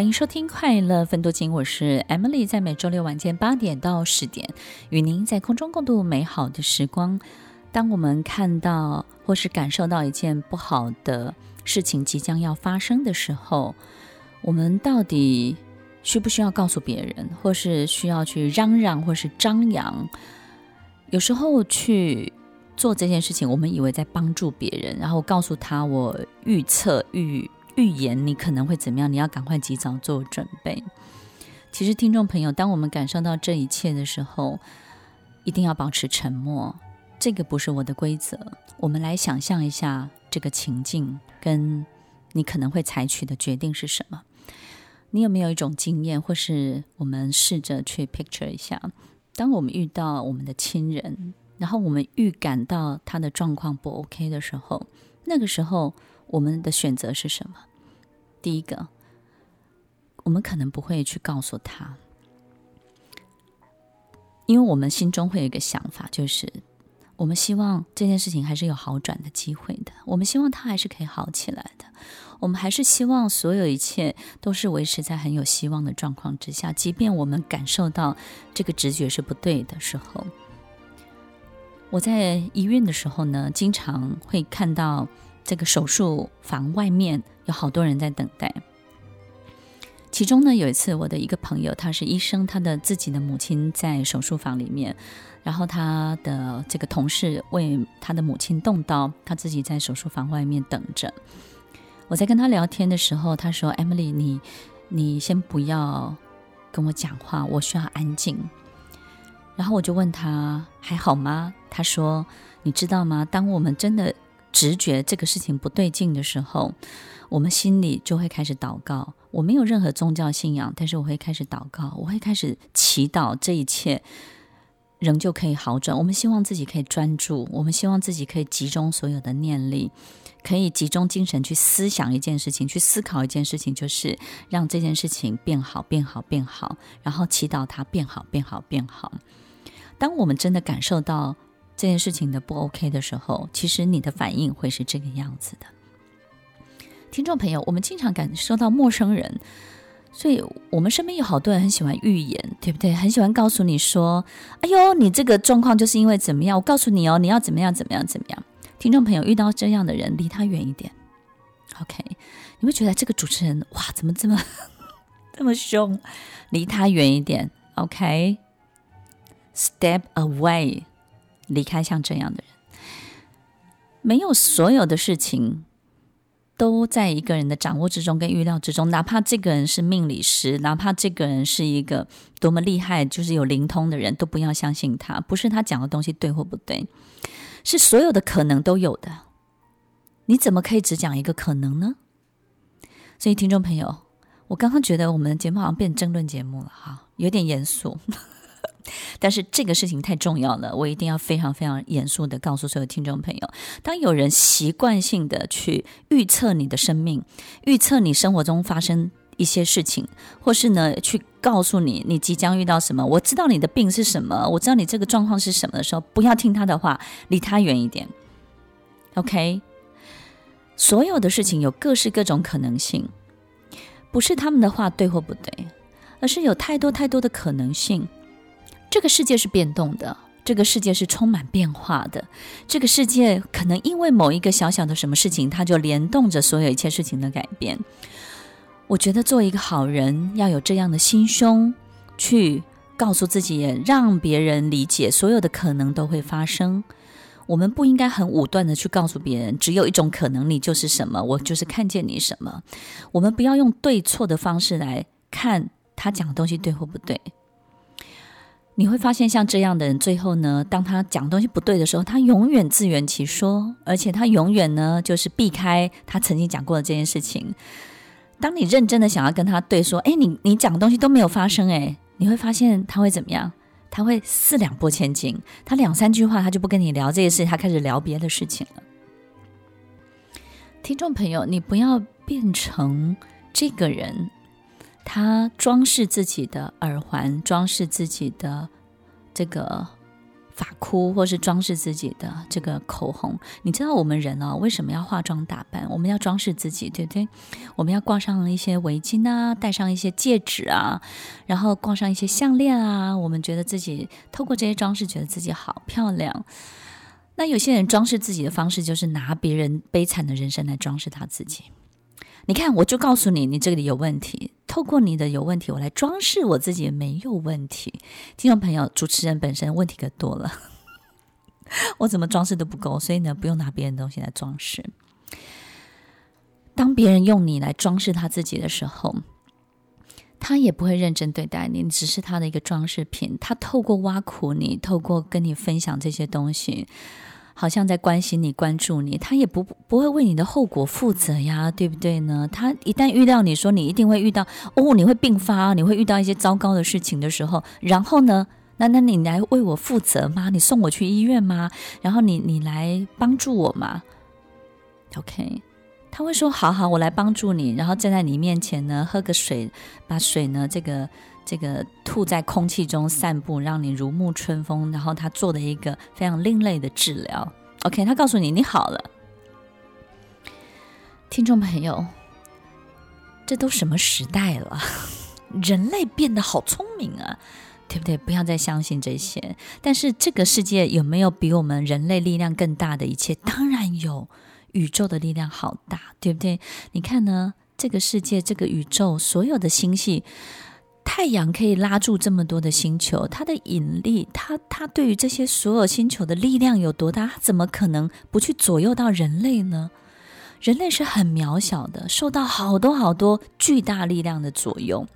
欢迎收听《快乐分多金》，我是 Emily，在每周六晚间八点到十点，与您在空中共度美好的时光。当我们看到或是感受到一件不好的事情即将要发生的时候，我们到底需不需要告诉别人，或是需要去嚷嚷，或是张扬？有时候去做这件事情，我们以为在帮助别人，然后告诉他我预测预。预言你可能会怎么样？你要赶快及早做准备。其实，听众朋友，当我们感受到这一切的时候，一定要保持沉默。这个不是我的规则。我们来想象一下这个情境，跟你可能会采取的决定是什么？你有没有一种经验，或是我们试着去 picture 一下，当我们遇到我们的亲人，然后我们预感到他的状况不 OK 的时候，那个时候。我们的选择是什么？第一个，我们可能不会去告诉他，因为我们心中会有一个想法，就是我们希望这件事情还是有好转的机会的，我们希望他还是可以好起来的，我们还是希望所有一切都是维持在很有希望的状况之下，即便我们感受到这个直觉是不对的时候。我在医院的时候呢，经常会看到。这个手术房外面有好多人在等待。其中呢，有一次我的一个朋友，他是医生，他的自己的母亲在手术房里面，然后他的这个同事为他的母亲动刀，他自己在手术房外面等着。我在跟他聊天的时候，他说：“Emily，你你先不要跟我讲话，我需要安静。”然后我就问他还好吗？他说：“你知道吗？当我们真的……”直觉这个事情不对劲的时候，我们心里就会开始祷告。我没有任何宗教信仰，但是我会开始祷告，我会开始祈祷，这一切仍旧可以好转。我们希望自己可以专注，我们希望自己可以集中所有的念力，可以集中精神去思想一件事情，去思考一件事情，就是让这件事情变好，变好，变好，然后祈祷它变好，变好，变好。当我们真的感受到。这件事情的不 OK 的时候，其实你的反应会是这个样子的。听众朋友，我们经常感受到陌生人，所以我们身边有好多人很喜欢预言，对不对？很喜欢告诉你说：“哎呦，你这个状况就是因为怎么样？我告诉你哦，你要怎么样，怎么样，怎么样。”听众朋友，遇到这样的人，离他远一点。OK，你会觉得这个主持人哇，怎么这么 这么凶？离他远一点。OK，Step away。离开像这样的人，没有所有的事情都在一个人的掌握之中跟预料之中。哪怕这个人是命理师，哪怕这个人是一个多么厉害，就是有灵通的人，都不要相信他。不是他讲的东西对或不对，是所有的可能都有的。你怎么可以只讲一个可能呢？所以，听众朋友，我刚刚觉得我们的节目好像变争论节目了，哈，有点严肃。但是这个事情太重要了，我一定要非常非常严肃地告诉所有听众朋友：当有人习惯性的去预测你的生命，预测你生活中发生一些事情，或是呢去告诉你你即将遇到什么，我知道你的病是什么，我知道你这个状况是什么的时候，不要听他的话，离他远一点。OK，所有的事情有各式各种可能性，不是他们的话对或不对，而是有太多太多的可能性。这个世界是变动的，这个世界是充满变化的，这个世界可能因为某一个小小的什么事情，它就联动着所有一切事情的改变。我觉得做一个好人要有这样的心胸，去告诉自己，让别人理解所有的可能都会发生。我们不应该很武断的去告诉别人，只有一种可能，你就是什么，我就是看见你什么。我们不要用对错的方式来看他讲的东西对或不对。你会发现，像这样的人，最后呢，当他讲东西不对的时候，他永远自圆其说，而且他永远呢，就是避开他曾经讲过的这件事情。当你认真的想要跟他对说，哎，你你讲的东西都没有发生，哎，你会发现他会怎么样？他会四两拨千斤，他两三句话他就不跟你聊这些事，他开始聊别的事情了。听众朋友，你不要变成这个人。他装饰自己的耳环，装饰自己的这个发箍或是装饰自己的这个口红。你知道我们人啊，为什么要化妆打扮？我们要装饰自己，对不对？我们要挂上一些围巾啊，戴上一些戒指啊，然后挂上一些项链啊。我们觉得自己透过这些装饰，觉得自己好漂亮。那有些人装饰自己的方式，就是拿别人悲惨的人生来装饰他自己。你看，我就告诉你，你这里有问题。透过你的有问题，我来装饰我自己没有问题。听众朋友，主持人本身问题可多了，我怎么装饰都不够，所以呢，不用拿别人的东西来装饰。当别人用你来装饰他自己的时候，他也不会认真对待你，你只是他的一个装饰品。他透过挖苦你，透过跟你分享这些东西。好像在关心你、关注你，他也不不会为你的后果负责呀，对不对呢？他一旦遇到你说你一定会遇到哦，你会病发，你会遇到一些糟糕的事情的时候，然后呢，那那你来为我负责吗？你送我去医院吗？然后你你来帮助我吗？OK，他会说好好，我来帮助你，然后站在你面前呢，喝个水，把水呢这个。这个吐在空气中散步，让你如沐春风。然后他做的一个非常另类的治疗。OK，他告诉你你好了。听众朋友，这都什么时代了？人类变得好聪明啊，对不对？不要再相信这些。但是这个世界有没有比我们人类力量更大的一切？当然有，宇宙的力量好大，对不对？你看呢？这个世界，这个宇宙，所有的星系。太阳可以拉住这么多的星球，它的引力，它它对于这些所有星球的力量有多大？它怎么可能不去左右到人类呢？人类是很渺小的，受到好多好多巨大力量的左右。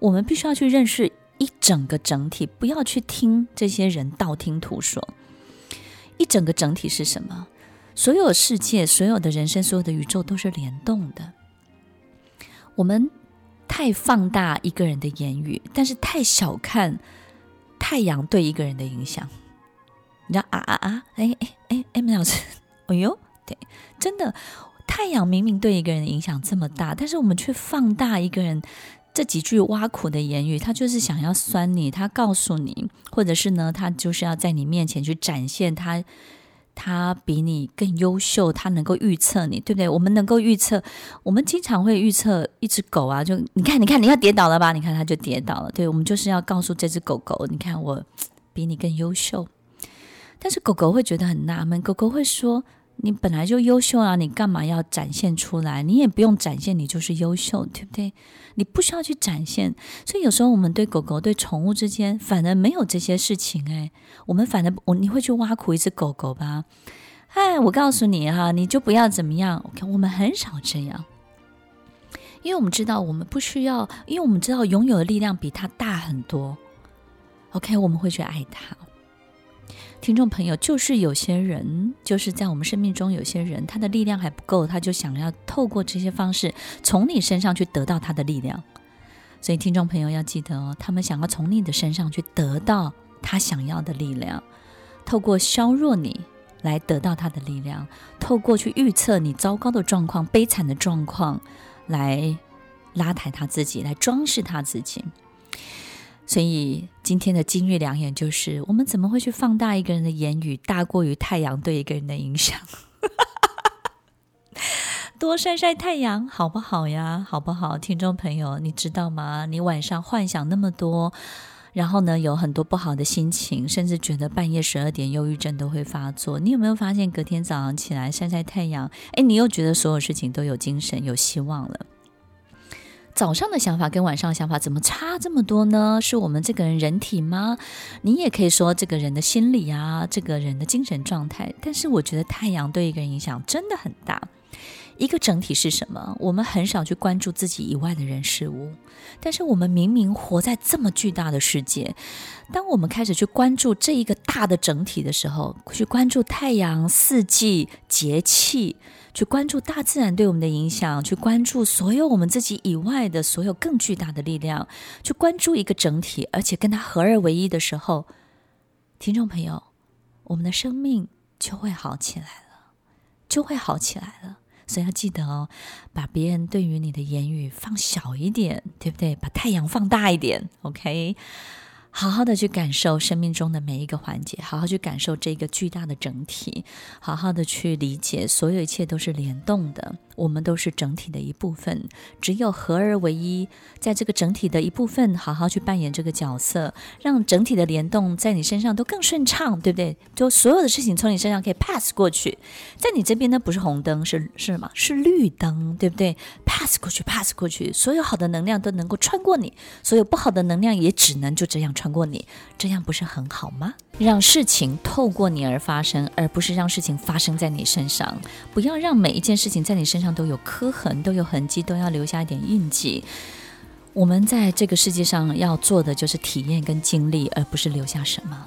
我们必须要去认识一整个整体，不要去听这些人道听途说。一整个整体是什么？所有世界、所有的人生、所有的宇宙都是联动的。我们。太放大一个人的言语，但是太小看太阳对一个人的影响。你知道啊啊啊！哎哎哎哎，老师，哎呦，对，真的，太阳明明对一个人的影响这么大，但是我们却放大一个人这几句挖苦的言语，他就是想要酸你，他告诉你，或者是呢，他就是要在你面前去展现他。他比你更优秀，他能够预测你，对不对？我们能够预测，我们经常会预测一只狗啊，就你看，你看，你要跌倒了吧？你看，它就跌倒了。对，我们就是要告诉这只狗狗，你看，我比你更优秀。但是狗狗会觉得很纳闷，狗狗会说。你本来就优秀啊，你干嘛要展现出来？你也不用展现，你就是优秀，对不对？你不需要去展现。所以有时候我们对狗狗、对宠物之间，反而没有这些事情。哎，我们反而我你会去挖苦一只狗狗吧？哎，我告诉你哈，你就不要怎么样。OK，我们很少这样，因为我们知道我们不需要，因为我们知道拥有的力量比它大很多。OK，我们会去爱它。听众朋友，就是有些人，就是在我们生命中，有些人他的力量还不够，他就想要透过这些方式从你身上去得到他的力量。所以，听众朋友要记得哦，他们想要从你的身上去得到他想要的力量，透过削弱你来得到他的力量，透过去预测你糟糕的状况、悲惨的状况来拉抬他自己，来装饰他自己。所以今天的金玉良言就是：我们怎么会去放大一个人的言语，大过于太阳对一个人的影响？多晒晒太阳，好不好呀？好不好？听众朋友，你知道吗？你晚上幻想那么多，然后呢，有很多不好的心情，甚至觉得半夜十二点忧郁症都会发作。你有没有发现，隔天早上起来晒晒太阳，哎，你又觉得所有事情都有精神、有希望了？早上的想法跟晚上的想法怎么差这么多呢？是我们这个人人体吗？你也可以说这个人的心理啊，这个人的精神状态。但是我觉得太阳对一个人影响真的很大。一个整体是什么？我们很少去关注自己以外的人事物，但是我们明明活在这么巨大的世界。当我们开始去关注这一个大的整体的时候，去关注太阳、四季、节气。去关注大自然对我们的影响，去关注所有我们自己以外的所有更巨大的力量，去关注一个整体，而且跟它合二为一的时候，听众朋友，我们的生命就会好起来了，就会好起来了。所以要记得哦，把别人对于你的言语放小一点，对不对？把太阳放大一点，OK。好好的去感受生命中的每一个环节，好好去感受这个巨大的整体，好好的去理解所有一切都是联动的，我们都是整体的一部分，只有合而为一，在这个整体的一部分，好好去扮演这个角色，让整体的联动在你身上都更顺畅，对不对？就所有的事情从你身上可以 pass 过去，在你这边呢，不是红灯，是是什么？是绿灯，对不对？pass 过去，pass 过去，所有好的能量都能够穿过你，所有不好的能量也只能就这样穿。过你，这样不是很好吗？让事情透过你而发生，而不是让事情发生在你身上。不要让每一件事情在你身上都有刻痕、都有痕迹，都要留下一点印记。我们在这个世界上要做的就是体验跟经历，而不是留下什么。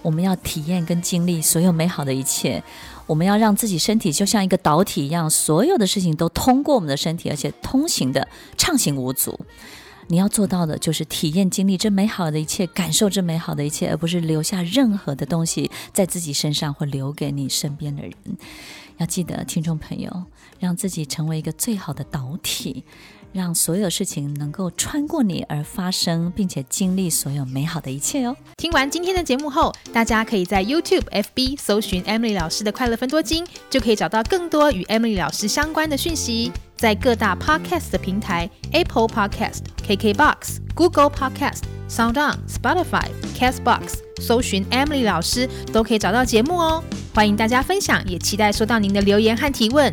我们要体验跟经历所有美好的一切。我们要让自己身体就像一个导体一样，所有的事情都通过我们的身体，而且通行的畅行无阻。你要做到的就是体验、经历这美好的一切，感受这美好的一切，而不是留下任何的东西在自己身上，或留给你身边的人。要记得，听众朋友，让自己成为一个最好的导体，让所有事情能够穿过你而发生，并且经历所有美好的一切哦。听完今天的节目后，大家可以在 YouTube、FB 搜寻 Emily 老师的快乐分多金，就可以找到更多与 Emily 老师相关的讯息。在各大 Podcast 的平台，Apple Podcast、KKBox、Google Podcast、SoundOn、Spotify、Castbox，搜寻 Emily 老师都可以找到节目哦。欢迎大家分享，也期待收到您的留言和提问。